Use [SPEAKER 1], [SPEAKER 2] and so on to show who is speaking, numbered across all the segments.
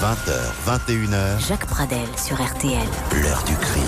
[SPEAKER 1] 20h, 21h.
[SPEAKER 2] Jacques Pradel sur RTL.
[SPEAKER 1] L'heure du crime.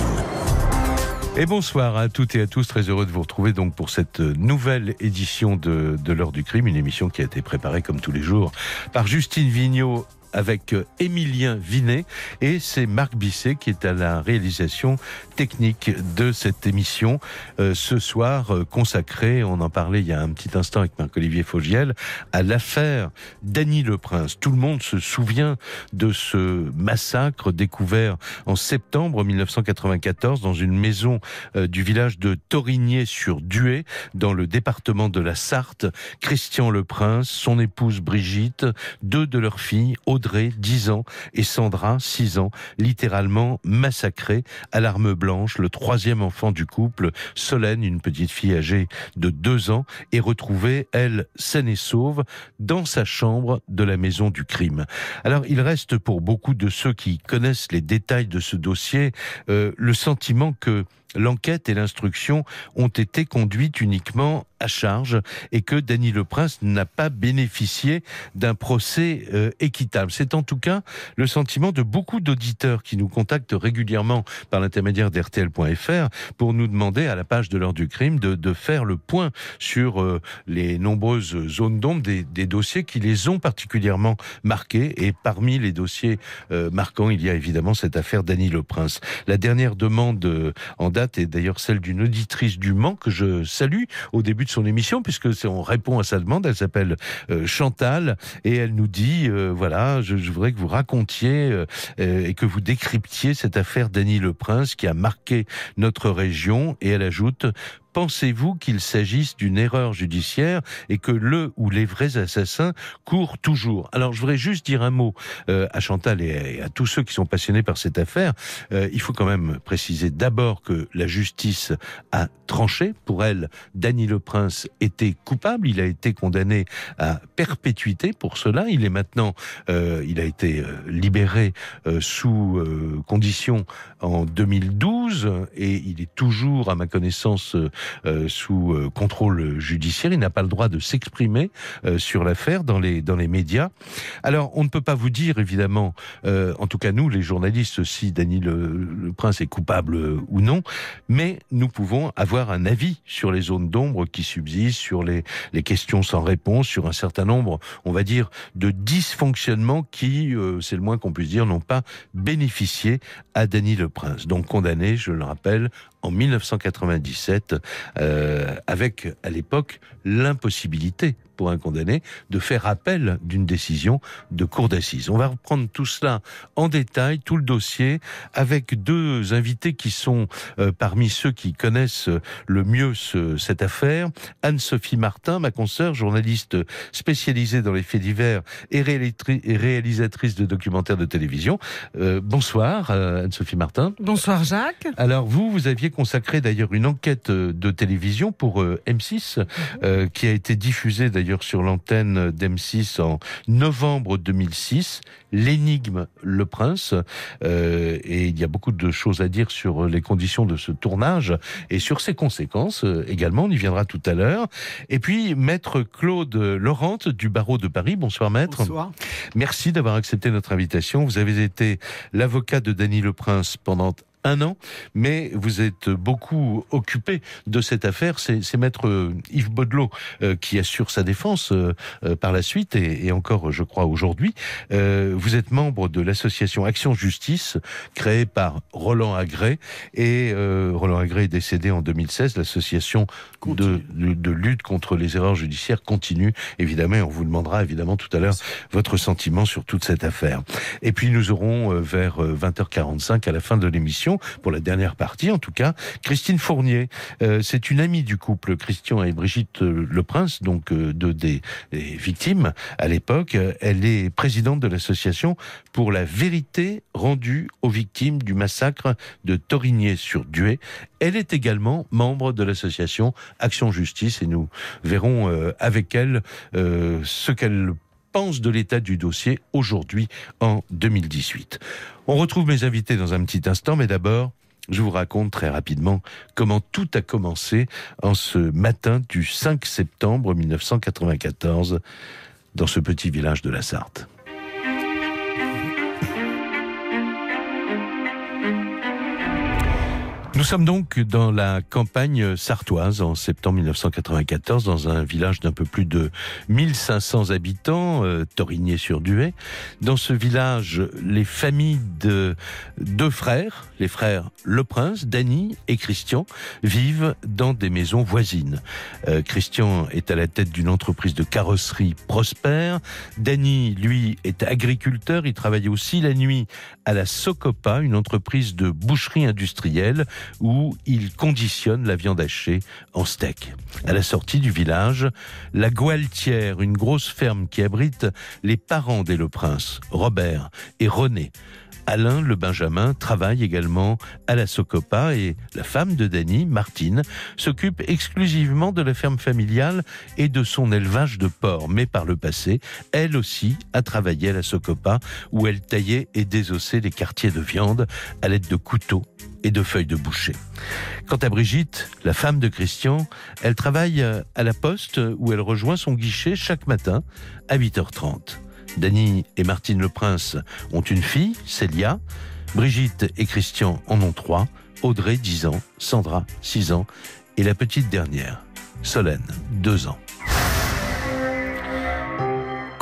[SPEAKER 3] Et bonsoir à toutes et à tous, très heureux de vous retrouver donc pour cette nouvelle édition de, de l'heure du crime, une émission qui a été préparée comme tous les jours par Justine Vignot avec Émilien Vinet et c'est Marc Bisset qui est à la réalisation technique de cette émission euh, ce soir euh, consacrée, on en parlait il y a un petit instant avec Marc-Olivier Fogiel, à l'affaire Dany Le Prince. Tout le monde se souvient de ce massacre découvert en septembre 1994 dans une maison euh, du village de Torigné-sur-Duet dans le département de la Sarthe. Christian Le Prince, son épouse Brigitte, deux de leurs filles, Audrey, 10 ans, et Sandra, 6 ans, littéralement massacrés à l'arme blanche. Le troisième enfant du couple, Solène, une petite fille âgée de 2 ans, est retrouvée, elle, saine et sauve, dans sa chambre de la maison du crime. Alors, il reste pour beaucoup de ceux qui connaissent les détails de ce dossier euh, le sentiment que l'enquête et l'instruction ont été conduites uniquement à charge et que Dany Le Prince n'a pas bénéficié d'un procès euh, équitable. C'est en tout cas le sentiment de beaucoup d'auditeurs qui nous contactent régulièrement par l'intermédiaire d'RTL.fr pour nous demander à la page de l'heure du crime de, faire le point sur euh, les nombreuses zones d'ombre des, dossiers qui les ont particulièrement marqués. Et parmi les dossiers euh, marquants, il y a évidemment cette affaire Dany Le Prince. La dernière demande en date est d'ailleurs celle d'une auditrice du Mans que je salue au début de son émission, puisque on répond à sa demande. Elle s'appelle euh, Chantal et elle nous dit euh, voilà, je, voudrais que vous racontiez euh, et que vous décryptiez cette affaire Dany Le Prince qui a marqué notre région. Et elle ajoute pensez-vous qu'il s'agisse d'une erreur judiciaire et que le ou les vrais assassins courent toujours? Alors je voudrais juste dire un mot euh, à Chantal et à, tous ceux qui sont passionnés par cette affaire. Euh, il faut quand même préciser d'abord que la justice a tranché. Pour elle, Dany Le Prince était coupable. Il a été condamné à perpétuité pour cela. Il est maintenant, euh, il a été libéré euh, sous euh, condition en 2012 et il est toujours, à ma connaissance, euh, sous euh, contrôle judiciaire. Il n'a pas le droit de s'exprimer euh, sur l'affaire dans les dans les médias. Alors, on ne peut pas vous dire évidemment, en tout cas nous, les journalistes, si Dany le, Prince est coupable ou non, mais nous pouvons avoir un avis sur les zones d'ombre qui subsistent, sur les les questions sans réponse, sur un certain nombre, on va dire, de dysfonctionnements qui, c'est le moins qu'on puisse dire, n'ont pas bénéficié à Dany le Prince. Donc condamné, je le rappelle, en 1997, euh, avec à l'époque l'impossibilité pour un condamné de faire appel d'une décision de cour d'assises. On va reprendre tout cela en détail, tout le dossier, avec deux invités qui sont euh, parmi ceux qui connaissent le mieux ce, cette affaire. Anne-Sophie Martin, ma consoeur, journaliste spécialisée dans les faits divers et, réalisatrice de documentaires de télévision. Euh, bonsoir, euh, Anne-Sophie Martin.
[SPEAKER 4] Bonsoir, Jacques.
[SPEAKER 3] Alors, vous, vous aviez consacré d'ailleurs une enquête de télévision pour euh, M6, euh, qui a été diffusée d'ailleurs sur l'antenne d'M6 en novembre 2006, l'énigme Le Prince. Euh, et il y a beaucoup de choses à dire sur les conditions de ce tournage et sur ses conséquences euh, également. On y viendra tout à l'heure. Et puis, maître Claude Laurent du barreau de Paris. Bonsoir, maître.
[SPEAKER 4] Bonsoir.
[SPEAKER 3] Merci d'avoir accepté notre invitation. Vous avez été l'avocat de Dany Le Prince pendant un an, mais vous êtes beaucoup occupé de cette affaire. C'est maître Yves Baudelot euh, qui assure sa défense euh, euh, par la suite et, et, encore, je crois, aujourd'hui. Euh, vous êtes membre de l'association Action Justice, créée par Roland Agré, et euh, Roland Agré est décédé en 2016. L'association de, de, de, lutte contre les erreurs judiciaires continue, évidemment, et on vous demandera évidemment tout à l'heure votre sentiment sur toute cette affaire. Et puis nous aurons vers 20h45 à la fin de l'émission pour la dernière partie, en tout cas, Christine Fournier. Euh, c'est une amie du couple Christian et Brigitte Le Prince, donc euh, de, des, victimes à l'époque. Elle est présidente de l'association pour la vérité rendue aux victimes du massacre de Torigné-sur-Duet. Elle est également membre de l'association Action Justice et nous verrons euh, avec elle euh, ce qu'elle de l'état du dossier aujourd'hui en 2018. On retrouve mes invités dans un petit instant, mais d'abord, je vous raconte très rapidement comment tout a commencé en ce matin du 5 septembre 1994 dans ce petit village de la Sarthe. Sommes donc dans la campagne sartoise en septembre 1994, dans un village d'un peu plus de 1500 habitants, euh, Torigné-sur-Duet. Dans ce village, les familles de deux frères, les frères Le Prince, Dany et Christian, vivent dans des maisons voisines. Euh, Christian est à la tête d'une entreprise de carrosserie prospère. Dany, lui, est agriculteur. Il travaille aussi la nuit à la Socopa, une entreprise de boucherie industrielle où il conditionne la viande hachée en steak. À la sortie du village, la Gualtière, une grosse ferme qui abrite les parents des Le Prince, Robert et René. Alain le Benjamin travaille également à la Socopa et la femme de Danny, Martine, s'occupe exclusivement de la ferme familiale et de son élevage de porcs. Mais par le passé, elle aussi a travaillé à la Socopa où elle taillait et désossait les quartiers de viande à l'aide de couteaux et de feuilles de boucher. Quant à Brigitte, la femme de Christian, elle travaille à la poste où elle rejoint son guichet chaque matin à 8h30. Dany et Martine Le Prince ont une fille, Célia. Brigitte et Christian en ont trois. Audrey, 10 ans. Sandra, 6 ans. Et la petite dernière, Solène, 2 ans.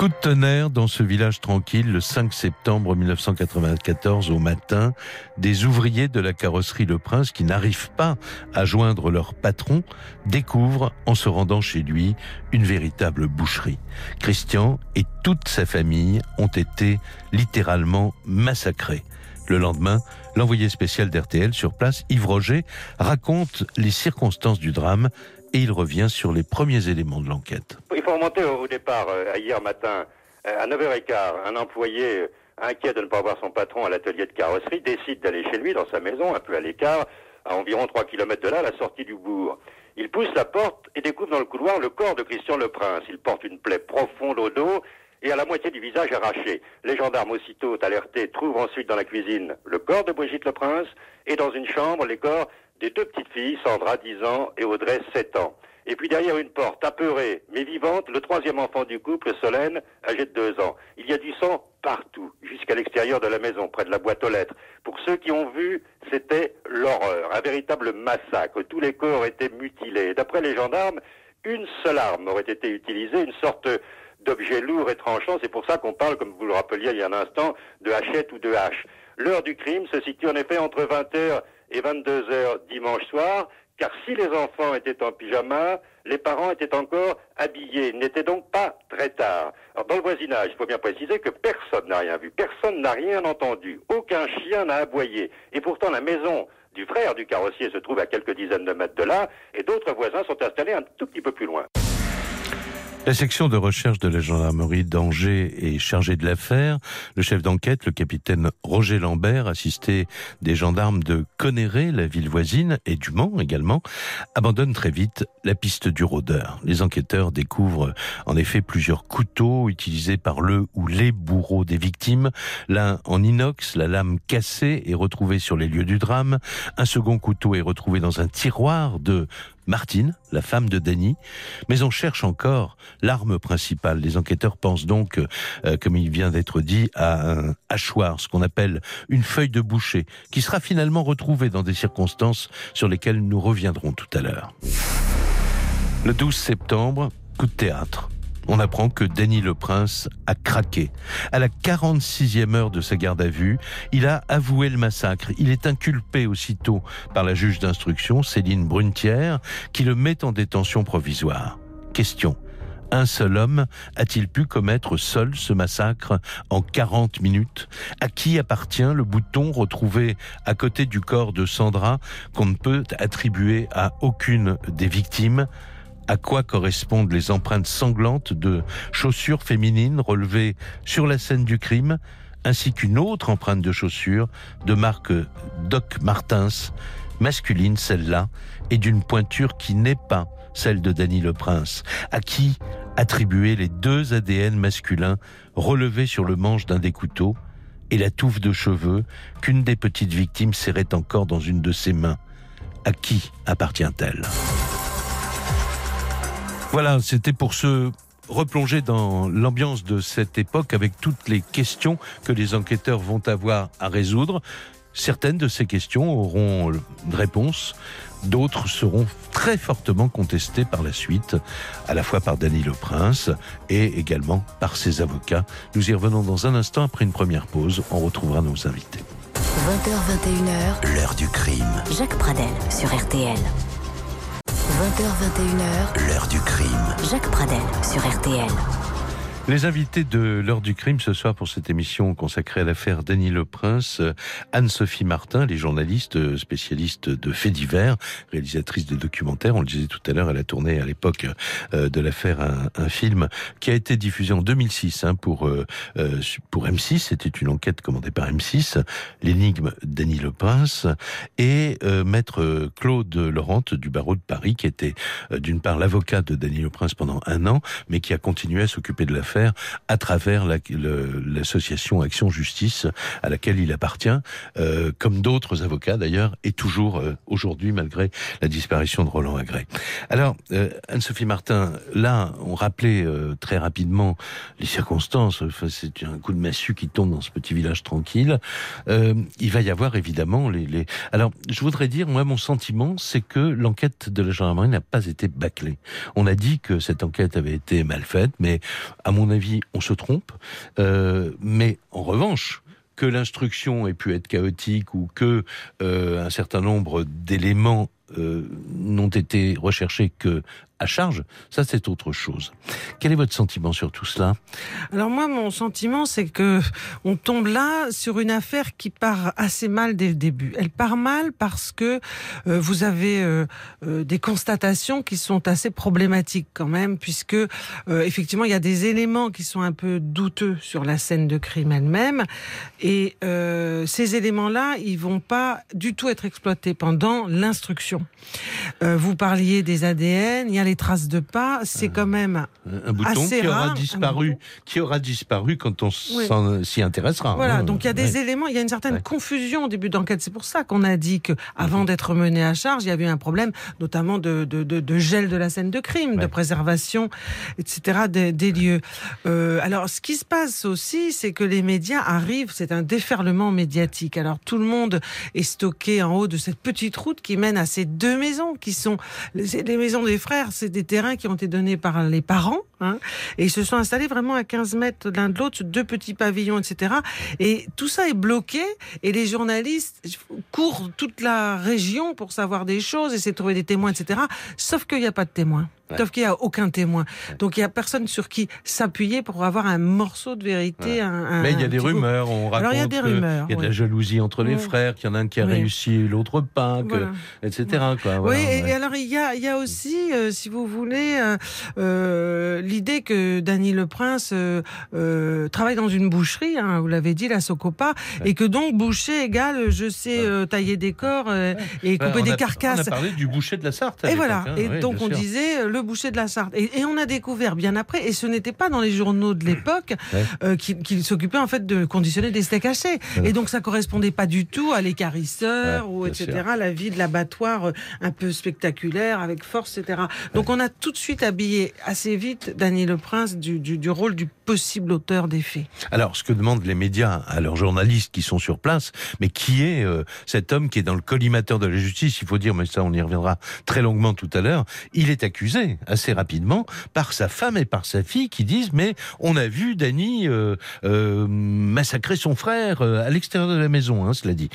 [SPEAKER 3] Coup de tonnerre dans ce village tranquille le 5 septembre 1994 au matin. Des ouvriers de la carrosserie Le Prince qui n'arrivent pas à joindre leur patron découvrent en se rendant chez lui une véritable boucherie. Christian et toute sa famille ont été littéralement massacrés. Le lendemain, l'envoyé spécial d'RTL sur place, Yves Roger, raconte les circonstances du drame et il revient sur les premiers éléments de l'enquête.
[SPEAKER 2] Il faut remonter au départ, euh, hier matin, euh, à 9h15, un employé euh, inquiet de ne pas voir son patron à l'atelier de carrosserie décide d'aller chez lui dans sa maison, un peu à l'écart, à environ 3 km de là, à la sortie du bourg. Il pousse la porte et découvre dans le couloir le corps de Christian Le Prince. Il porte une plaie profonde au dos et à la moitié du visage arraché. Les gendarmes aussitôt alertés trouvent ensuite dans la cuisine le corps de Brigitte Le Prince et dans une chambre les corps des deux petites filles, Sandra, 10 ans, et Audrey, 7 ans. Et puis derrière une porte, apeurée, mais vivante, le troisième enfant du couple, Solène, âgé de 2 ans. Il y a du sang partout, jusqu'à l'extérieur de la maison, près de la boîte aux lettres. Pour ceux qui ont vu, c'était l'horreur, un véritable massacre. Tous les corps étaient mutilés. D'après les gendarmes, une seule arme aurait été utilisée, une sorte d'objet lourd et tranchant. C'est pour ça qu'on parle, comme vous le rappeliez il y a un instant, de hachette ou de hache. L'heure du crime se situe en effet entre 20h et 22 heures dimanche soir, car si les enfants étaient en pyjama, les parents étaient encore habillés. Il n'était donc pas très tard. Dans le voisinage, il faut bien préciser que personne n'a rien vu, personne n'a rien entendu, aucun chien n'a aboyé. Et pourtant, la maison du frère du carrossier se trouve à quelques dizaines de mètres de là, et d'autres voisins sont installés un tout petit peu plus loin.
[SPEAKER 3] La section de recherche de la gendarmerie d'Angers est chargée de l'affaire. Le chef d'enquête, le capitaine Roger Lambert, assisté des gendarmes de Conneret, la ville voisine, et du Mans également, abandonne très vite la piste du rôdeur. Les enquêteurs découvrent en effet plusieurs couteaux utilisés par le ou les bourreaux des victimes. L'un en inox, la lame cassée est retrouvée sur les lieux du drame. Un second couteau est retrouvé dans un tiroir de Martine, la femme de Danny, mais on cherche encore l'arme principale. Les enquêteurs pensent donc, euh, comme il vient d'être dit, à un hachoir, ce qu'on appelle une feuille de boucher, qui sera finalement retrouvée dans des circonstances sur lesquelles nous reviendrons tout à l'heure. Le 12 septembre, coup de théâtre on apprend que Denis le Prince a craqué. À la 46e heure de sa garde à vue, il a avoué le massacre. Il est inculpé aussitôt par la juge d'instruction, Céline Brunetière, qui le met en détention provisoire. Question. Un seul homme a-t-il pu commettre seul ce massacre en 40 minutes? À qui appartient le bouton retrouvé à côté du corps de Sandra qu'on ne peut attribuer à aucune des victimes? À quoi correspondent les empreintes sanglantes de chaussures féminines relevées sur la scène du crime, ainsi qu'une autre empreinte de chaussure de marque Doc Martens, masculine celle-là, et d'une pointure qui n'est pas celle de Danny le Prince, à qui attribuer les deux ADN masculins relevés sur le manche d'un des couteaux et la touffe de cheveux qu'une des petites victimes serrait encore dans une de ses mains. À qui appartient-elle? Voilà, c'était pour se replonger dans l'ambiance de cette époque avec toutes les questions que les enquêteurs vont avoir à résoudre. certaines de ces questions auront une réponse, d'autres seront très fortement contestées par la suite, à la fois par Danny Le Prince et également par ses avocats. Nous y revenons dans un instant après une première pause. On retrouvera nos invités.
[SPEAKER 1] 20h21h, l'heure du crime.
[SPEAKER 4] Jacques Pradel sur RTL.
[SPEAKER 1] 20h21h, l'heure du crime.
[SPEAKER 4] Jacques Pradel sur RTL.
[SPEAKER 3] Les invités de l'heure du crime ce soir pour cette émission consacrée à l'affaire Denis Le Prince, Anne-Sophie Martin, les journalistes spécialistes de faits divers, réalisatrice de documentaires. On le disait tout à l'heure, elle a tourné à l'époque euh, de l'affaire un, film qui a été diffusé en 2006 hein, pour euh, euh, pour M6. C'était une enquête commandée par M6, l'énigme Denis Le Prince et maître Claude Laurent du barreau de Paris, qui était d'une part l'avocat de Denis Le Prince pendant un an, mais qui a continué à s'occuper de l'affaire à travers l'association Action Justice à laquelle il appartient, euh, comme d'autres avocats d'ailleurs, et toujours euh, aujourd'hui malgré la disparition de Roland Agré. Alors, euh, Anne-Sophie Martin, là, on rappelait très rapidement les circonstances. C'est un coup de massue qui tombe dans ce petit village tranquille. il va y avoir évidemment les, les... Alors, je voudrais dire, moi, mon sentiment, c'est que l'enquête de la gendarmerie n'a pas été bâclée. On a dit que cette enquête avait été mal faite, mais à mon avis, on se trompe. Euh, mais en revanche, que l'instruction ait pu être chaotique ou que euh, un certain nombre d'éléments euh, n'ont été recherchés que à charge, ça c'est autre chose. Quel est votre sentiment sur tout cela?
[SPEAKER 5] Alors moi, mon sentiment, c'est que on tombe là sur une affaire qui part assez mal dès le début. Elle part mal parce que euh, vous avez euh, des constatations qui sont assez problématiques quand même, puisque effectivement il y a des éléments qui sont un peu douteux sur la scène de crime elle-même, et ces éléments-là, ils vont pas du tout être exploités pendant l'instruction. vous parliez des ADN, il y a les traces de pas, c'est quand même
[SPEAKER 3] un bouton qui aura disparu, qui aura disparu quand on s'y intéressera.
[SPEAKER 5] Voilà, hein. donc il y a des éléments, il y a une certaine confusion au début d'enquête. C'est pour ça qu'on a dit que avant mhm. d'être mené à charge, il y avait un problème, notamment de, de, de, gel de la scène de crime, de préservation, etc. des, lieux. Euh, alors, ce qui se passe aussi, c'est que les médias arrivent, c'est un déferlement médiatique. Alors tout le monde est stocké en haut de cette petite route qui mène à ces deux maisons qui sont les, les maisons des frères c'est des terrains qui ont été donnés par les parents, hein, et ils se sont installés vraiment à 15 mètres l'un de l'autre, deux petits pavillons, etc. Et tout ça est bloqué, et les journalistes courent toute la région pour savoir des choses, essayer de trouver des témoins, etc. Sauf qu'il n'y a pas de témoins. Sauf qu'il n'y a aucun témoin. Donc il n'y a personne sur qui s'appuyer pour avoir un morceau de vérité. Un,
[SPEAKER 3] Mais il y a des rumeurs, on raconte
[SPEAKER 5] il y a des rumeurs.
[SPEAKER 3] Il y a de la jalousie entre les frères, qu'il y en a un qui a réussi, l'autre pas, etc. Quoi.
[SPEAKER 5] oui, et, alors il y a, il y a aussi, euh, si vous voulez, euh, euh, l'idée que Dany Le Prince travaille dans une boucherie, hein, vous l'avez dit, la Socopa, et que donc boucher égale, je sais tailler des corps et couper des carcasses.
[SPEAKER 3] On a parlé du boucher de la Sarthe.
[SPEAKER 5] Et voilà, hein. et donc on disait le boucher de la Sarthe. Et, on a découvert bien après, et ce n'était pas dans les journaux de l'époque, euh, qu'il s'occupait en fait de conditionner des steaks hachés. Et donc ça correspondait pas du tout à l'écarisseur ou etc. La vie de l'abattoir euh, un peu spectaculaire avec force, etc. Donc on a tout de suite habillé assez vite Daniel Le Prince du, du, rôle du possible auteur des faits.
[SPEAKER 3] Alors ce que demandent les médias à leurs journalistes qui sont sur place, mais qui est euh, cet homme qui est dans le collimateur de la justice Il faut dire, mais ça on y reviendra très longuement tout à l'heure. Il est accusé assez rapidement par sa femme et par sa fille qui disent mais on a vu Danny euh, euh, massacrer son frère euh, à l'extérieur de la maison, hein, cela dit.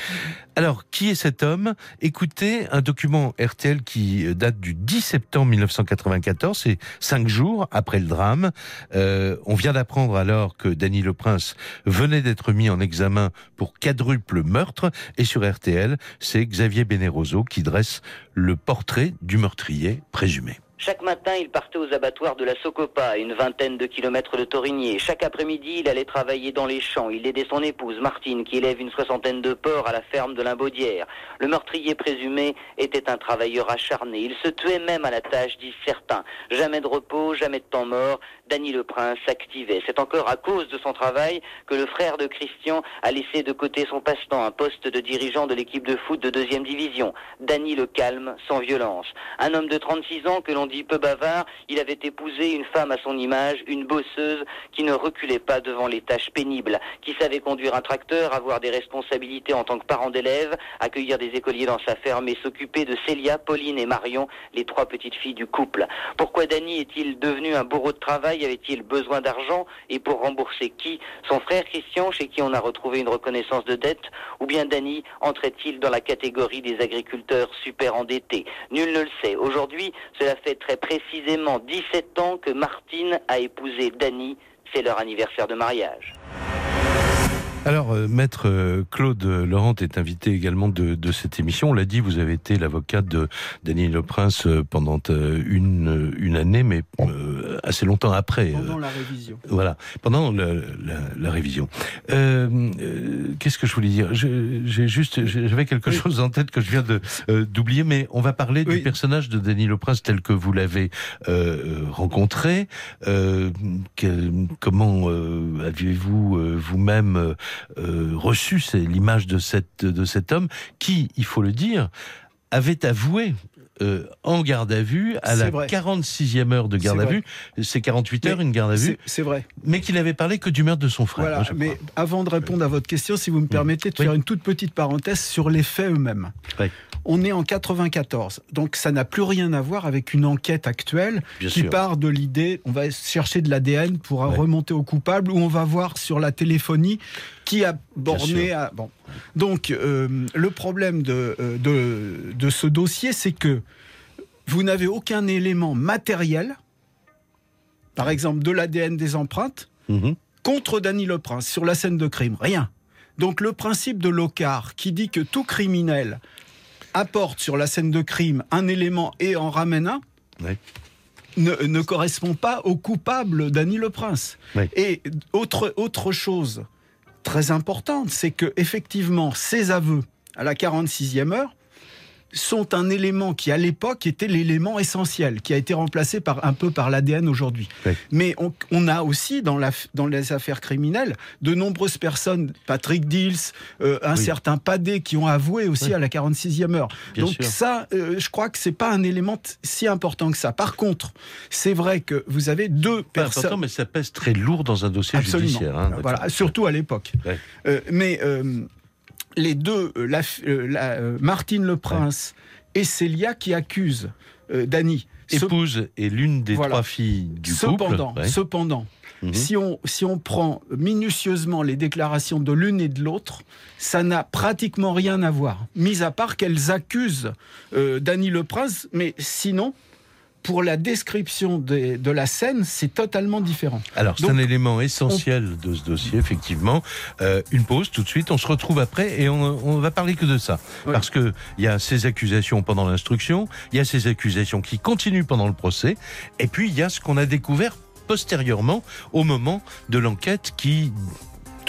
[SPEAKER 3] Alors qui est cet homme? Écoutez un document RTL qui date du 10 septembre 1994, c'est cinq jours après le drame. on vient d'apprendre alors que Danny Le Prince venait d'être mis en examen pour quadruple meurtre et sur RTL, c'est Xavier Beneroso qui dresse le portrait du meurtrier présumé.
[SPEAKER 6] Chaque matin, il partait aux abattoirs de la Socopa, à une vingtaine de kilomètres de Torigné. Chaque après-midi, il allait travailler dans les champs. Il aidait son épouse, Martine, qui élève une soixantaine de porcs à la ferme de Limbaudière. Le meurtrier présumé était un travailleur acharné. Il se tuait même à la tâche, disent certains. Jamais de repos, jamais de temps mort. Danny Le Prince s'activait. C'est encore à cause de son travail que le frère de Christian a laissé de côté son passe-temps, un poste de dirigeant de l'équipe de foot de deuxième division. Danny le calme, sans violence. Un homme de 36 ans que l'on dit peu bavard, il avait épousé une femme à son image, une bosseuse qui ne reculait pas devant les tâches pénibles, qui savait conduire un tracteur, avoir des responsabilités en tant que parent d'élève, accueillir des écoliers dans sa ferme et s'occuper de Célia, Pauline et Marion, les trois petites filles du couple. Pourquoi Danny est-il devenu un bourreau de travail Avait-il besoin d'argent Et pour rembourser qui? Son frère Christian, chez qui on a retrouvé une reconnaissance de dette Ou bien Danny entrait-il dans la catégorie des agriculteurs super endettés? Nul ne le sait. Aujourd'hui, cela fait très précisément 17 ans que Martine a épousé Danny. C'est leur anniversaire de mariage.
[SPEAKER 3] Alors, euh, maître euh, Claude Laurent est invité également de, de cette émission. On l'a dit, vous avez été l'avocat de Daniel Le Prince euh, pendant une, une année, mais assez longtemps après.
[SPEAKER 7] Pendant la révision.
[SPEAKER 3] Voilà, pendant la, la, la révision. Qu'est-ce que je voulais dire? J'ai juste, j'avais quelque chose en tête que je viens de d'oublier, mais on va parler du personnage de Daniel Le Prince tel que vous l'avez rencontré. Que, comment avez-vous vous-même euh, reçu, c'est l'image de, cette, de cet homme qui, il faut le dire, avait avoué euh, en garde à vue à la 46e heure de garde à vue. C'est 48 heures une garde à vue.
[SPEAKER 7] C'est vrai.
[SPEAKER 3] Mais qu'il n'avait parlé que du meurtre de son frère.
[SPEAKER 7] Voilà, mais avant de répondre à votre question, si vous me permettez de faire une toute petite parenthèse sur les faits eux-mêmes. On est en 94, donc ça n'a plus rien à voir avec une enquête actuelle qui part de l'idée, on va chercher de l'ADN pour remonter au coupable, ou on va voir sur la téléphonie qui a borné à... Bon. Donc euh, le problème de, euh, de, de ce dossier, c'est que vous n'avez aucun élément matériel, par exemple de l'ADN des empreintes, mhm. contre Danny Le Prince sur la scène de crime. Rien. Donc le principe de Locard qui dit que tout criminel apporte sur la scène de crime un élément et en ramène un, ne, correspond pas au coupable Danny Le Prince. Et autre, autre chose très importante, c'est que effectivement ces aveux à la 46e heure sont un élément qui, à l'époque, était l'élément essentiel, qui a été remplacé par, un peu par l'ADN aujourd'hui. Mais on, a aussi, dans, la, dans les affaires criminelles, de nombreuses personnes, Patrick Dils, euh, un certain Padé, qui ont avoué aussi à la 46e heure. Donc ça, euh, je crois que c'est pas un élément si important que ça. Par contre, c'est vrai que vous avez deux personnes... Important,
[SPEAKER 3] mais ça pèse très lourd dans un dossier judiciaire. Hein,
[SPEAKER 7] voilà, surtout à l'époque. Euh, mais les deux, euh, la, euh, euh, Martine Le Prince et Célia, qui accusent Dany.
[SPEAKER 3] Épouse et l'une des trois filles du
[SPEAKER 7] cependant,
[SPEAKER 3] couple.
[SPEAKER 7] Cependant, mhm. si, on, si on prend minutieusement les déclarations de l'une et de l'autre, ça n'a pratiquement rien à voir. Mis à part qu'elles accusent Dany Le Prince, mais sinon, pour la description de, la scène, c'est totalement différent.
[SPEAKER 3] Alors, c'est un élément essentiel de ce dossier, effectivement. Euh, une pause tout de suite, on se retrouve après et on, on va parler que de ça. Parce qu'il y a ces accusations pendant l'instruction, il y a ces accusations qui continuent pendant le procès, et puis il y a ce qu'on a découvert postérieurement au moment de l'enquête qui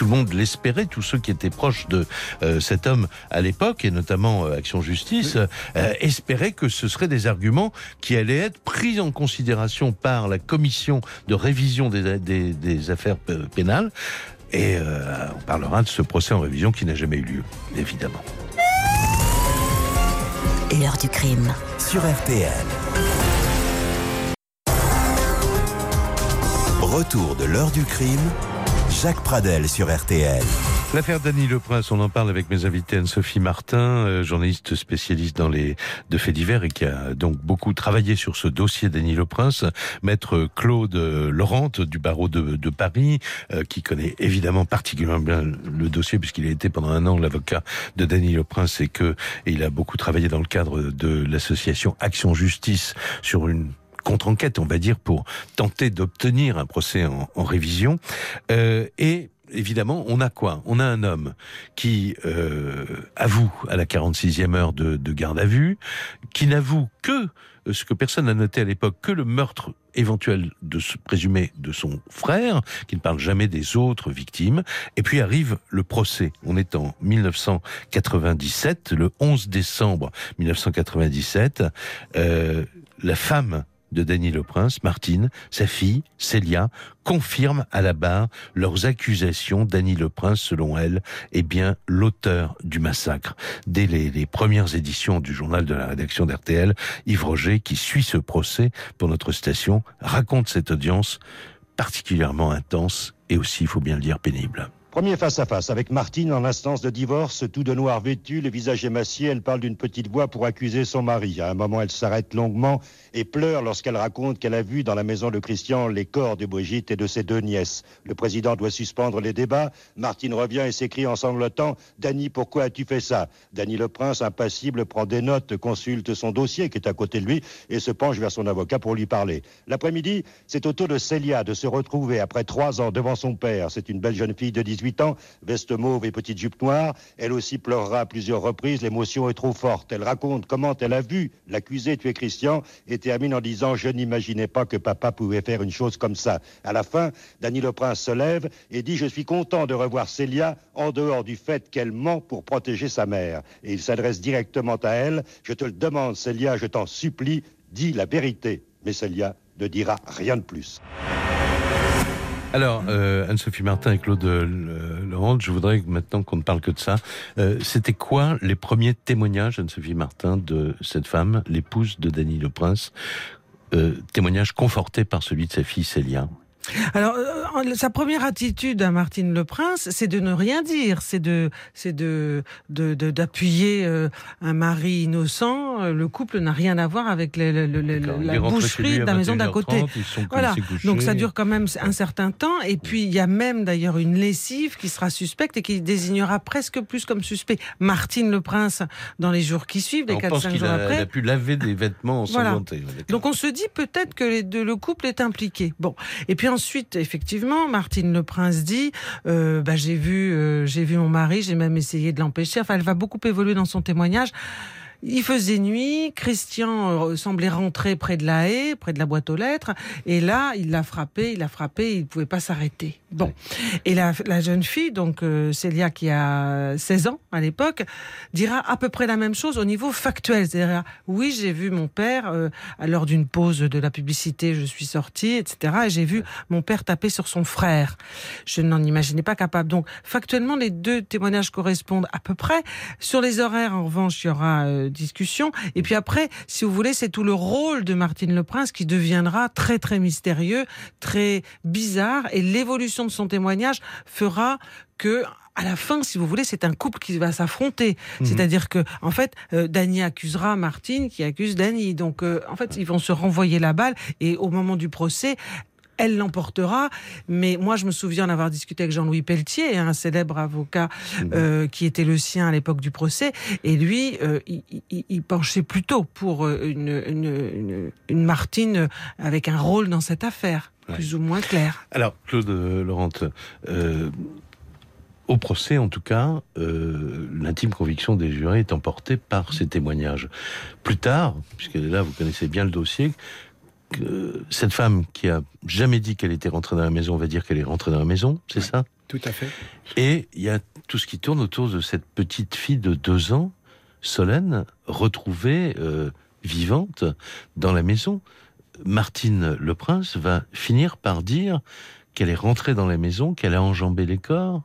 [SPEAKER 3] tout le monde l'espérait, tous ceux qui étaient proches de euh, cet homme à l'époque, et notamment euh, Action Justice, euh, espéraient que ce seraient des arguments qui allaient être pris en considération par la commission de révision des, des, affaires pénales. Et on parlera de ce procès en révision qui n'a jamais eu lieu, évidemment.
[SPEAKER 4] L'heure du crime.
[SPEAKER 1] Sur RTL. Retour de l'heure du crime Jacques Pradel sur RTL.
[SPEAKER 3] L'affaire Dany Le Prince, on en parle avec mes invités Anne-Sophie Martin, euh, journaliste spécialiste dans les de faits divers et qui a donc beaucoup travaillé sur ce dossier Dany Le Prince, maître Claude Laurent du barreau de, Paris, euh, qui connaît évidemment particulièrement bien le dossier puisqu'il a été pendant un an l'avocat de Dany Le Prince et que il a beaucoup travaillé dans le cadre de l'association Action Justice sur une contre-enquête, on va dire, pour tenter d'obtenir un procès en, révision. Euh, et évidemment, on a quoi? On a un homme qui euh, avoue à la 46e heure de, garde à vue, qui n'avoue que ce que personne n'a noté à l'époque, que le meurtre éventuel de ce présumé de son frère, qui ne parle jamais des autres victimes. Et puis arrive le procès. On est en 1997, le 11 décembre 1997. Euh, la femme de Dany Le Prince, Martine, sa fille, Célia, confirment à la barre leurs accusations. Dany Le Prince, selon elle, est bien l'auteur du massacre. Dès les, les, premières éditions du journal de la rédaction d'RTL, Yves Roger, qui suit ce procès pour notre station, raconte cette audience particulièrement intense et aussi, il faut bien le dire, pénible.
[SPEAKER 8] Premier face-à-face avec Martine en instance de divorce, tout de noir vêtu, le visage émacié, elle parle d'une petite voix pour accuser son mari. À un moment, elle s'arrête longuement et pleure lorsqu'elle raconte qu'elle a vu dans la maison de Christian les corps de Brigitte et de ses deux nièces. Le président doit suspendre les débats. Martine revient et s'écrie en sanglotant Dany, pourquoi as-tu fait ça? Dany le prince, impassible, prend des notes, consulte son dossier qui est à côté de lui et se penche vers son avocat pour lui parler. L'après-midi, c'est au tour de Célia de se retrouver après trois ans devant son père. C'est une belle jeune fille de 18 ans, veste mauve et petite jupe noire. Elle aussi pleurera à plusieurs reprises, l'émotion est trop forte. Elle raconte comment elle a vu l'accusé tuer Christian et termine en disant Je n'imaginais pas que papa pouvait faire une chose comme ça. À la fin, Dany le Prince se lève et dit Je suis content de revoir Célia en dehors du fait qu'elle ment pour protéger sa mère. Et il s'adresse directement à elle Je te le demande, Célia, je t'en supplie, dis la vérité. Mais Célia ne dira rien de plus.
[SPEAKER 3] Alors, euh, Anne-Sophie Martin et Claude euh, Laurent, je voudrais maintenant qu'on ne parle que de ça. Euh, C'était quoi les premiers témoignages, Anne-Sophie Martin, de cette femme, l'épouse de Dany Le Prince euh, Témoignage conforté par celui de sa fille Célia?
[SPEAKER 5] Alors, euh, sa première attitude à Martine Le Prince, c'est de ne rien dire, c'est de, c'est de, d'appuyer euh, un mari innocent. Euh, le couple n'a rien à voir avec la boucherie de la maison d'à côté. voilà. Donc ça dure quand même un certain temps. Et puis il y a même d'ailleurs une lessive qui sera suspecte et qui désignera presque plus comme suspect Martine Le Prince dans les jours qui suivent, les 4-5 jours après.
[SPEAKER 3] Il a pu laver des vêtements ensanglantés.
[SPEAKER 5] Voilà. Donc on se dit peut-être que les deux, le couple est impliqué. Bon. Et puis ensuite, effectivement, Martine Le Prince dit euh, bah, j'ai vu, euh, j'ai vu mon mari, j'ai même essayé de l'empêcher. Enfin, elle va beaucoup évoluer dans son témoignage. Il faisait nuit, Christian euh, semblait rentrer près de la haie, près de la boîte aux lettres, et là, il l'a frappé, il l'a frappé, il ne pouvait pas s'arrêter. Bon. Et la, la, jeune fille, donc euh, Célia qui a 16 ans à l'époque, dira à peu près la même chose au niveau factuel. C'est-à-dire, oui, j'ai vu mon père, euh, lors d'une pause de la publicité, je suis sortie, etc., et j'ai vu mon père taper sur son frère. Je n'en imaginais pas capable. Donc, factuellement, les deux témoignages correspondent à peu près. Sur les horaires, en revanche, il y aura discussion. Et puis après, si vous voulez, c'est tout le rôle de Martine Le Prince qui deviendra très très mystérieux, très bizarre, et l'évolution de son témoignage fera que à la fin, si vous voulez, c'est un couple qui va s'affronter. Mhm. C'est-à-dire que, en fait, euh, Dany accusera Martine qui accuse Dany. Donc, euh, en fait, ils vont se renvoyer la balle. Et au moment du procès, elle l'emportera. Mais moi, je me souviens en avoir discuté avec Jean-Louis Pelletier, un célèbre avocat mhm. euh, qui était le sien à l'époque du procès. Et lui, euh, il, penchait plutôt pour une, une, Martine avec un rôle dans cette affaire, plus ou moins clair.
[SPEAKER 3] Alors, Claude Laurent, au procès, en tout cas, l'intime conviction des jurés est emportée par ces témoignages. Plus tard, puisque là, vous connaissez bien le dossier, cette femme qui a jamais dit qu'elle était rentrée dans la maison, on va dire qu'elle est rentrée dans la maison, c'est ça?
[SPEAKER 7] Tout à fait.
[SPEAKER 3] Et il y a tout ce qui tourne autour de cette petite fille de deux ans, Solène, retrouvée euh, vivante dans la maison. Martine Le Prince va finir par dire qu'elle est rentrée dans la maison, qu'elle a enjambé les corps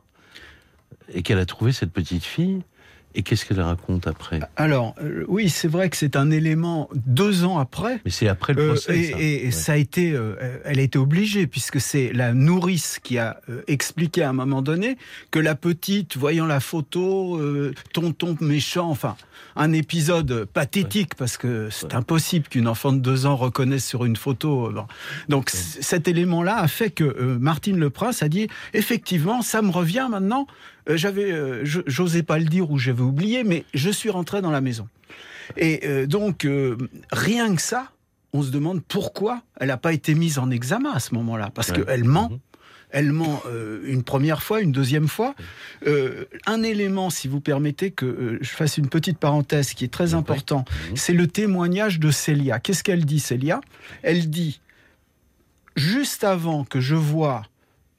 [SPEAKER 3] et qu'elle a trouvé cette petite fille et qu'est-ce qu'elle raconte après?
[SPEAKER 7] Alors, euh, oui, c'est vrai que c'est un élément deux ans après.
[SPEAKER 3] Mais c'est après le euh, procès.
[SPEAKER 7] et ça. a été, euh, elle a été obligée, puisque c'est la nourrice qui a expliqué à un moment donné que la petite, voyant la photo, tonton méchant, enfin, un épisode pathétique, parce que c'est impossible qu'une enfant de deux ans reconnaisse sur une photo. Donc, cet élément-là a fait que Martine Le Prince a dit, effectivement, ça me revient maintenant j'avais, euh, j'osais pas le dire ou j'avais oublié, mais je suis rentré dans la maison. Et euh, donc, rien que ça, on se demande pourquoi elle n'a pas été mise en examen à ce moment-là. Parce qu'elle ment. Mhm. Elle ment une première fois, une deuxième fois. un élément, si vous permettez que je fasse une petite parenthèse qui est très important, mhm. c'est le témoignage de Célia. Qu'est-ce qu'elle dit, Célia? Elle dit, juste avant que je vois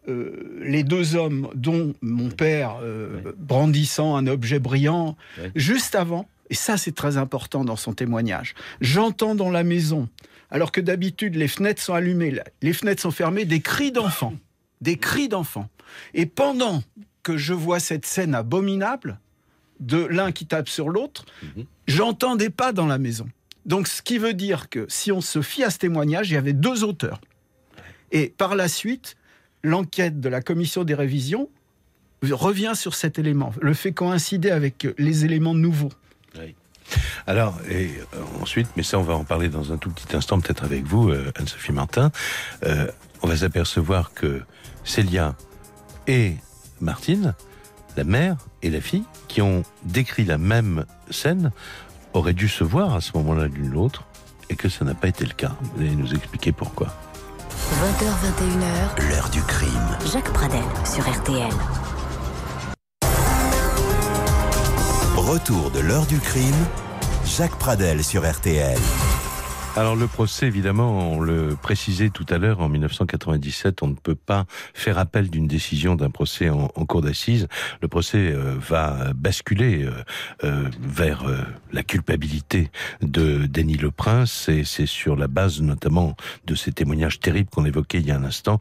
[SPEAKER 7] euh, les deux hommes, dont mon père euh, brandissant un objet brillant, juste avant, et ça c'est très important dans son témoignage, j'entends dans la maison alors que d'habitude les fenêtres sont allumées, les fenêtres sont fermées, des cris d'enfants, des cris d'enfants. Et pendant que je vois cette scène abominable de l'un qui tape sur l'autre, mhm. j'entends des pas dans la maison. Donc ce qui veut dire que si on se fie à ce témoignage, il y avait deux auteurs. Et par la suite, l'enquête de la commission des révisions revient sur cet élément, le fait coïncider avec les éléments nouveaux.
[SPEAKER 3] Alors, et euh, ensuite, mais ça on va en parler dans un tout petit instant, peut-être avec vous, euh, Anne-Sophie Martin, euh, on va s'apercevoir que Célia et Martine, la mère et la fille, qui ont décrit la même scène, auraient dû se voir à ce moment-là l'une l'autre, et que ça n'a pas été le cas. Vous allez nous expliquer pourquoi.
[SPEAKER 4] 20h,
[SPEAKER 1] 21h, l'heure du crime.
[SPEAKER 4] Jacques Pradel sur RTL.
[SPEAKER 1] Retour de l'heure du crime, Jacques Pradel sur RTL.
[SPEAKER 3] Alors le procès, évidemment, on le précisait tout à l'heure, en 1997, on ne peut pas faire appel d'une décision d'un procès en, cour d'assises. Le procès euh, va basculer euh, euh, vers la culpabilité de Denis Le Prince, et c'est sur la base notamment de ces témoignages terribles qu'on évoquait il y a un instant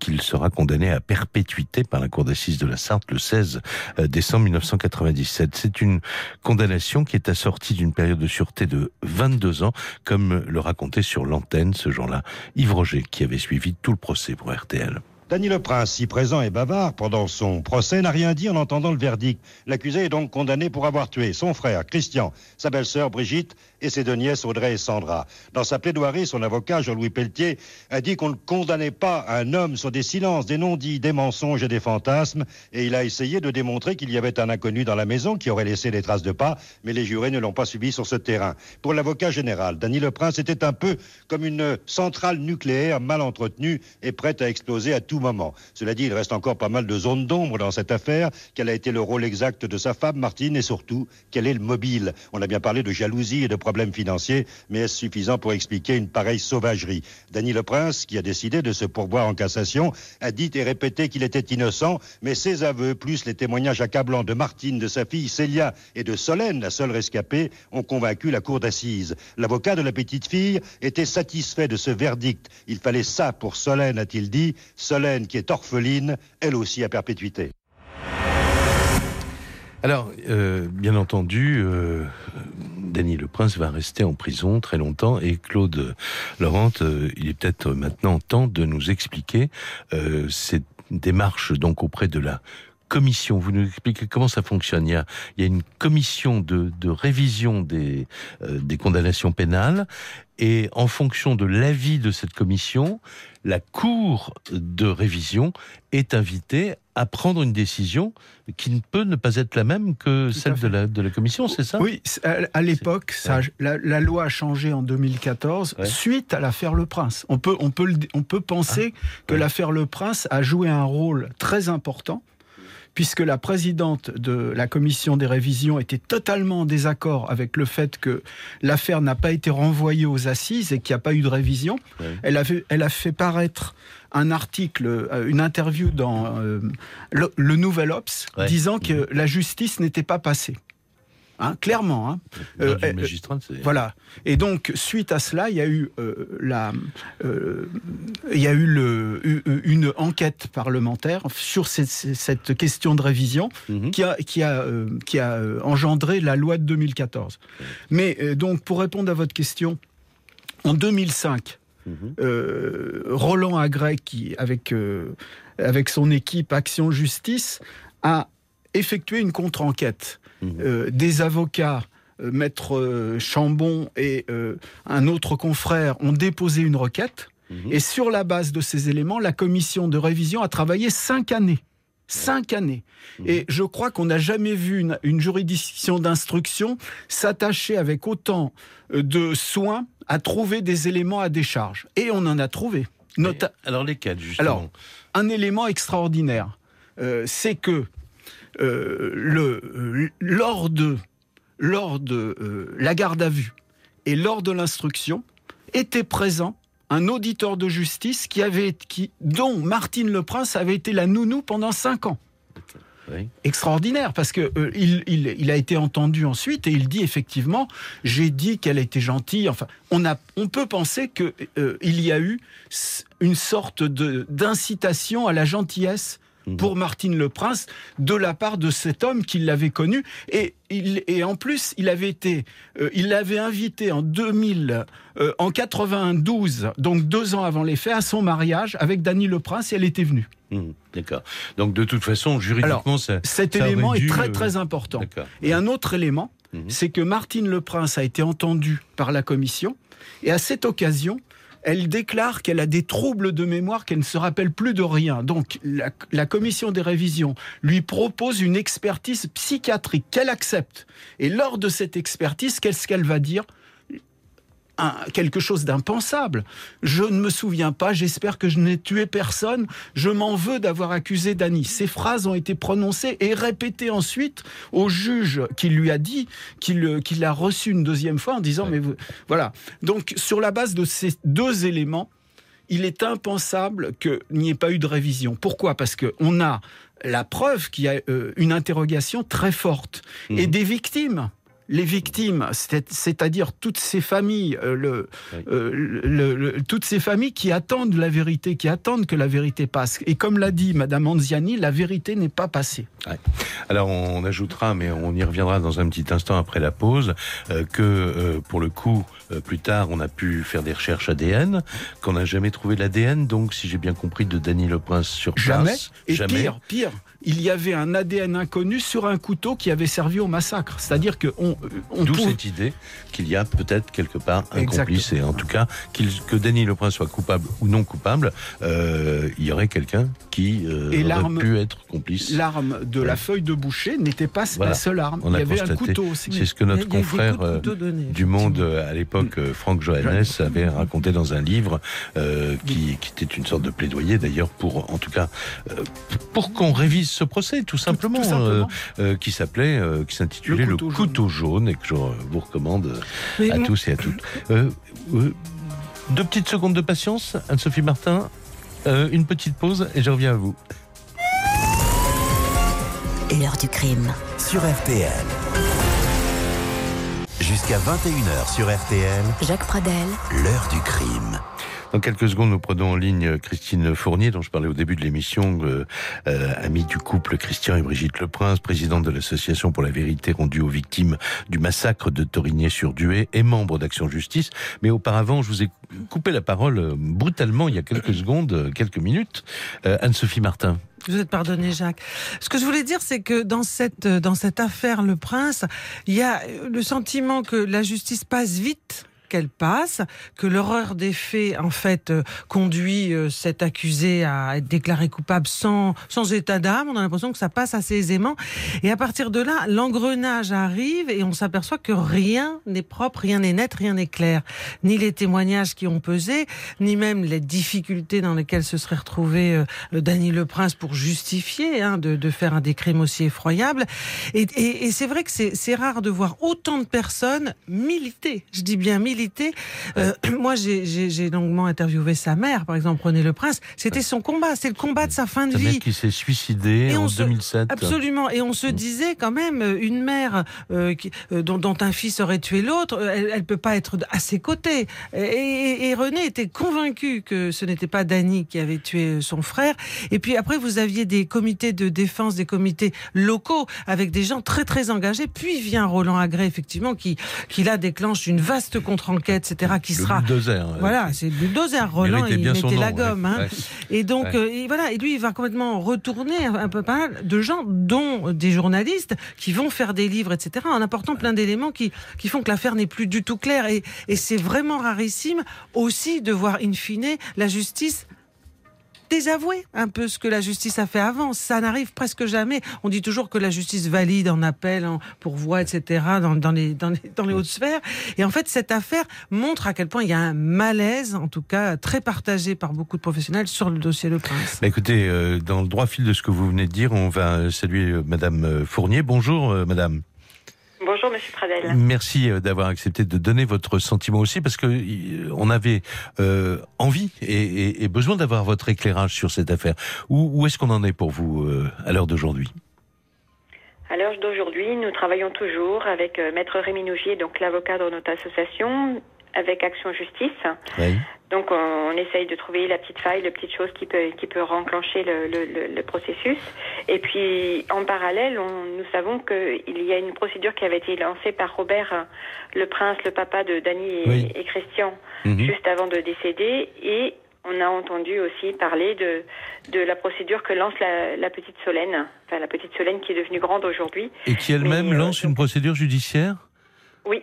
[SPEAKER 3] qu'il sera condamné à perpétuité par la cour d'assises de la Sarthe le 16 décembre 1997. C'est une condamnation qui est assortie d'une période de sûreté de 22 ans, comme racontait sur l'antenne ce jour-là Yves Roger, qui avait suivi tout le procès pour RTL.
[SPEAKER 8] Dany Le Prince, si présent et bavard pendant son procès, n'a rien dit en entendant le verdict. L'accusé est donc condamné pour avoir tué son frère Christian, sa belle-sœur Brigitte et ses deux nièces Audrey et Sandra. Dans sa plaidoirie, son avocat Jean-Louis Pelletier a dit qu'on ne condamnait pas un homme sur des silences, des non-dits, des mensonges et des fantasmes, et il a essayé de démontrer qu'il y avait un inconnu dans la maison qui aurait laissé des traces de pas, mais les jurés ne l'ont pas suivi sur ce terrain. Pour l'avocat général, Dany Le Prince était un peu comme une centrale nucléaire mal entretenue et prête à exploser à tout moment. Cela dit, il reste encore pas mal de zones d'ombre dans cette affaire. Quel a été le rôle exact de sa femme, Martine, et surtout, quel est le mobile? On a bien parlé de jalousie et de problèmes financiers, mais est-ce suffisant pour expliquer une pareille sauvagerie? Dany Le Prince, qui a décidé de se pourvoir en cassation, a dit et répété qu'il était innocent, mais ses aveux, plus les témoignages accablants de Martine, de sa fille Célia et de Solène, la seule rescapée, ont convaincu la cour d'assises. L'avocat de la petite fille était satisfait de ce verdict. Il fallait ça pour Solène, a-t-il dit. Solène qui est orpheline, elle aussi à perpétuité.
[SPEAKER 3] Alors, euh, bien entendu, euh, Le Prince va rester en prison très longtemps et Claude Laurent, euh, il est peut-être maintenant temps de nous expliquer cette démarche donc auprès de la commission. Vous nous expliquez comment ça fonctionne. Il y a, il une commission de, révision des condamnations pénales et en fonction de l'avis de cette commission, la Cour de révision est invitée à prendre une décision qui ne peut ne pas être la même que celle de la, de la commission, c'est ça?
[SPEAKER 7] Oui, à l'époque, la, loi a changé en 2014 suite à l'affaire Le Prince. On peut, on peut, on peut penser ah. que l'affaire Le Prince a joué un rôle très important puisque la présidente de la commission des révisions était totalement en désaccord avec le fait que l'affaire n'a pas été renvoyée aux assises et qu'il n'y a pas eu de révision. Elle, elle a fait paraître un article, euh, une interview dans euh, le, Nouvel Ops, disant que la justice n'était pas passée. Hein, clairement. Hein.
[SPEAKER 3] Euh, euh,
[SPEAKER 7] voilà. Et donc, suite à cela, il y a eu, euh, la, il y a eu le, une enquête parlementaire sur cette, question de révision mhm. qui, a, qui, a, qui a engendré la loi de 2014. Mais donc, pour répondre à votre question, en 2005, mhm. Roland Agré, qui, avec, avec son équipe Action Justice, a effectué une contre-enquête Mhm. Euh, des avocats, euh, Maître euh, Chambon et un autre confrère ont déposé une requête. Mhm. Et sur la base de ces éléments, la commission de révision a travaillé cinq années. Cinq années. Mhm. Et je crois qu'on n'a jamais vu une, juridiction d'instruction s'attacher avec autant de soin à trouver des éléments à décharge. Et on en a trouvé.
[SPEAKER 3] alors lesquels, justement?
[SPEAKER 7] Alors, un élément extraordinaire, c'est que le, lors de, lors de euh, la garde à vue et lors de l'instruction, était présent un auditeur de justice qui avait, qui, dont Martine Le Prince avait été la nounou pendant cinq ans. extraordinaire parce que euh, il, il, a été entendu ensuite et il dit effectivement j'ai dit qu'elle était gentille. Enfin, on a, on peut penser que euh, il y a eu une sorte de d'incitation à la gentillesse. Pour Martine Le Prince de la part de cet homme qui l'avait connu. Et, il, et en plus, il avait été, euh, il l'avait invité en 2000, euh, en 92, donc deux ans avant les faits, à son mariage avec Dany Le Prince et elle était venue.
[SPEAKER 3] Mhm. D'accord. Donc de toute façon, juridiquement,
[SPEAKER 7] cet élément est très très important. Et un autre élément, mhm. c'est que Martine Le Prince a été entendue par la commission et à cette occasion, elle déclare qu'elle a des troubles de mémoire, qu'elle ne se rappelle plus de rien. Donc la, commission des révisions lui propose une expertise psychiatrique qu'elle accepte. Et lors de cette expertise, qu'est-ce qu'elle va dire? Quelque chose d'impensable. Je ne me souviens pas, j'espère que je n'ai tué personne, je m'en veux d'avoir accusé Dany. Ces phrases ont été prononcées et répétées ensuite au juge qui lui a dit qu'il a reçu une deuxième fois en disant mais voilà. Donc sur la base de ces deux éléments, il est impensable qu'il n'y ait pas eu de révision. Pourquoi? Parce qu'on a la preuve qu'il y a euh, une interrogation très forte et mmh. des victimes les victimes, c'est-à-dire toutes ces familles, euh, euh, le, toutes ces familles qui attendent la vérité, qui attendent que la vérité passe. Et comme l'a dit Madame Anziani, la vérité n'est pas passée.
[SPEAKER 3] Alors on ajoutera, mais on y reviendra dans un petit instant après la pause, euh, que pour le coup, plus tard, on a pu faire des recherches ADN, qu'on n'a jamais trouvé l'ADN, donc si j'ai bien compris, de Dany Le Prince sur place.
[SPEAKER 7] Jamais. Et pire, pire, il y avait un ADN inconnu sur un couteau qui avait servi au massacre. C'est-à-dire que on,
[SPEAKER 3] on D'où cette idée qu'il y a peut-être quelque part un complice et en tout cas que Denis Le Prince soit coupable ou non coupable, euh, il y aurait quelqu'un qui euh, aurait pu être complice.
[SPEAKER 7] L'arme de la feuille de boucher n'était pas la seule arme.
[SPEAKER 3] il y avait un couteau aussi. C'est ce que notre confrère euh, du Monde à l'époque. Franck Johannes, avait raconté dans un livre qui, qui, était une sorte de plaidoyer d'ailleurs pour, en tout cas, pour qu'on révise ce procès, tout simplement, euh, euh, qui s'appelait, euh, qui s'intitulait Le, couteau, jaune. et que je vous recommande à tous et à toutes. deux petites secondes de patience, Anne-Sophie Martin. une petite pause et je reviens à vous.
[SPEAKER 4] L'heure du crime.
[SPEAKER 1] Sur RTL. Jusqu'à 21h sur RTL.
[SPEAKER 4] Jacques Pradel.
[SPEAKER 1] L'heure du crime.
[SPEAKER 3] Dans quelques secondes, nous prenons en ligne Christine Fournier, dont je parlais au début de l'émission, euh, euh, amie du couple Christian et Brigitte Leprince, présidente de l'association pour la vérité rendue aux victimes du massacre de Torigné-sur-Duet et membre d'Action Justice. Mais auparavant, je vous ai coupé la parole euh, brutalement il y a quelques secondes, quelques minutes. Anne-Sophie Martin.
[SPEAKER 5] Vous êtes pardonné, Jacques. Ce que je voulais dire, c'est que dans cette, dans cette affaire Le Prince, il y a le sentiment que la justice passe vite qu'elle passe, que l'horreur des faits, en fait, euh, conduit euh, cet accusé à être déclaré coupable sans, sans état d'âme. On a l'impression que ça passe assez aisément. Et à partir de là, l'engrenage arrive et on s'aperçoit que rien n'est propre, rien n'est net, rien n'est clair. Ni les témoignages qui ont pesé, ni même les difficultés dans lesquelles se serait retrouvé euh, Dany Le Prince pour justifier hein, de, faire un des aussi effroyables. Et, et c'est vrai que c'est rare de voir autant de personnes militer. Je dis bien militer euh, moi, j'ai longuement interviewé sa mère, par exemple, René Le Prince. C'était son combat, c'est le combat de sa fin de vie.
[SPEAKER 3] qui s'est suicidé en 2007.
[SPEAKER 5] Absolument. Et on se mm. disait quand même, une mère euh, euh, dont, un fils aurait tué l'autre, elle, ne peut pas être à ses côtés. Et, René était convaincu que ce n'était pas Dany qui avait tué son frère. Et puis après, vous aviez des comités de défense, des comités locaux avec des gens très très engagés. Puis vient Roland Agré, effectivement, qui, qui là déclenche une vaste contre enquête, etc., qui
[SPEAKER 3] le
[SPEAKER 5] sera.
[SPEAKER 3] Bulldozer,
[SPEAKER 5] voilà, c'est le bulldozer. Roland, il, mettait la gomme. Hein. Et donc, euh, et voilà, et lui, il va complètement retourner un peu pas mal de gens, dont des journalistes, qui vont faire des livres, etc., en apportant plein d'éléments qui, qui font que l'affaire n'est plus du tout claire. Et, et c'est vraiment rarissime aussi de voir, in fine, la justice désavouer un peu ce que la justice a fait avant. Ça n'arrive presque jamais. On dit toujours que la justice valide en appel, en pourvoi, etc., dans, les, hautes sphères. Et en fait, cette affaire montre à quel point il y a un malaise, en tout cas très partagé par beaucoup de professionnels, sur le dossier Le Prince.
[SPEAKER 3] Bah écoutez, euh, dans le droit fil de ce que vous venez de dire, on va saluer euh, Madame euh, Fournier. Bonjour, Madame.
[SPEAKER 9] Bonjour, Monsieur Pradel.
[SPEAKER 3] Merci euh, d'avoir accepté de donner votre sentiment aussi, parce que euh, on avait euh, envie et, et, besoin d'avoir votre éclairage sur cette affaire. Où, où est-ce qu'on en est pour vous à l'heure d'aujourd'hui?
[SPEAKER 9] À l'heure d'aujourd'hui, nous travaillons toujours avec Maître Rémi Nougier, donc l'avocat de notre association, avec Action Justice. Oui. Donc on, essaye de trouver la petite faille, la petite chose qui peut qui peut renclencher le, le, le processus. Et puis en parallèle, on, nous savons qu'il y a une procédure qui avait été lancée par Robert, le prince, le papa de Dany et, Christian, mhm. juste avant de décéder. Et on a entendu aussi parler de, de la procédure que lance la, la, petite Solène, enfin la petite Solène qui est devenue grande aujourd'hui.
[SPEAKER 3] Et qui elle-même euh, lance une procédure judiciaire?
[SPEAKER 9] Oui,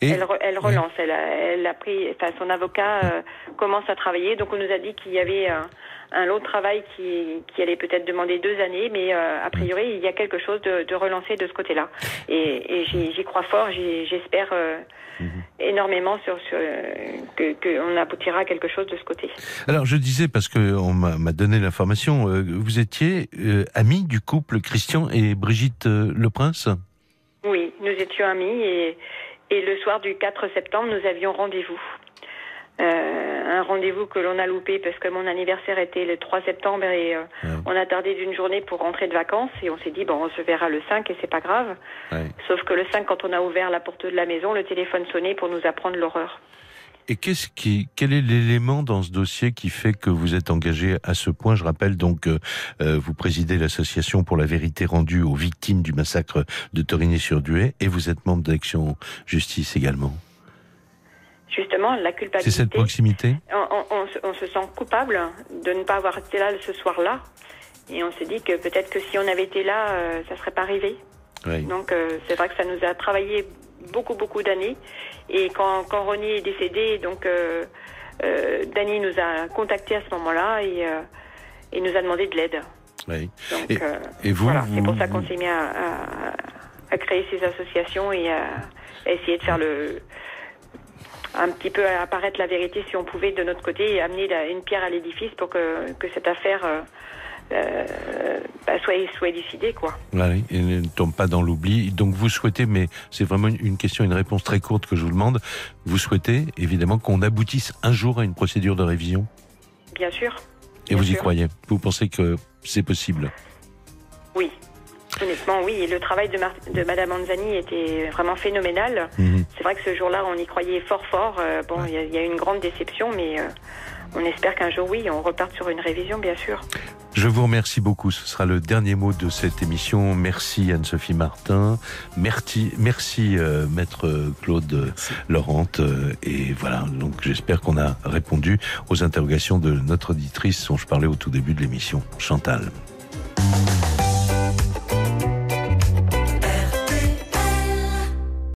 [SPEAKER 9] elle, elle, relance. Elle, a, elle, a, pris. Enfin, son avocat euh, commence à travailler. Donc, on nous a dit qu'il y avait un, un lot de travail qui, qui allait peut-être demander deux années, mais euh, a priori, il y a quelque chose de, de relancé de ce côté-là. Et, et j'y crois fort. J'espère euh, mhm. énormément sur, sur que qu'on aboutira à quelque chose de ce côté.
[SPEAKER 3] Alors, je disais parce que on m'a donné l'information. vous étiez amis du couple Christian et Brigitte Le Prince?
[SPEAKER 9] Oui, nous étions amis et et le soir du 4 septembre, nous avions rendez-vous. Euh, un rendez-vous que l'on a loupé parce que mon anniversaire était le 3 septembre et euh, on a tardé d'une journée pour rentrer de vacances et on s'est dit bon on se verra le 5 et c'est pas grave. Sauf que le 5 quand on a ouvert la porte de la maison, le téléphone sonnait pour nous apprendre l'horreur.
[SPEAKER 3] Et qu'est-ce qui, quel est l'élément dans ce dossier qui fait que vous êtes engagé à ce point? Je rappelle donc, euh, euh vous présidez l'association pour la vérité rendue aux victimes du massacre de Torigny-sur-Duet et vous êtes membre d'Action Justice également.
[SPEAKER 9] Justement, la culpabilité.
[SPEAKER 3] C'est cette proximité?
[SPEAKER 9] on, se sent coupable de ne pas avoir été là ce soir-là. Et on s'est dit que peut-être que si on avait été là, euh, ça serait pas arrivé. Oui. Donc euh, c'est vrai que ça nous a travaillé beaucoup, beaucoup d'années. Et quand, quand Ronnie est décédé, donc euh, euh, Danny nous a contactés à ce moment-là et, euh, et nous a demandé de l'aide.
[SPEAKER 3] Oui. Donc, et, vous,
[SPEAKER 9] c'est pour ça qu'on s'est mis à, à, créer ces associations et à, essayer de faire le un petit peu apparaître la vérité si on pouvait de notre côté et amener une pierre à l'édifice pour que, que cette affaire euh, bah, soit, soit élucidé, quoi.
[SPEAKER 3] Et ne tombe pas dans l'oubli. Donc vous souhaitez, mais c'est vraiment une question, une réponse très courte que je vous demande. Vous souhaitez évidemment qu'on aboutisse un jour à une procédure de révision
[SPEAKER 9] Bien sûr.
[SPEAKER 3] Et vous y croyez? Vous pensez que c'est possible?
[SPEAKER 9] Oui. Honnêtement, oui. le travail de, de Madame Anzani était vraiment phénoménal. Mhm. C'est vrai que ce jour-là, on y croyait fort, fort. Euh, bon, il y, a eu une grande déception, mais euh, on espère qu'un jour, oui, on reparte sur une révision, bien sûr.
[SPEAKER 3] Je vous remercie beaucoup. Ce sera le dernier mot de cette émission. Merci Anne-Sophie Martin. Merci, merci euh, Maître Claude Laurent. Euh, et voilà, donc j'espère qu'on a répondu aux interrogations de notre auditrice dont je parlais au tout début de l'émission, Chantal.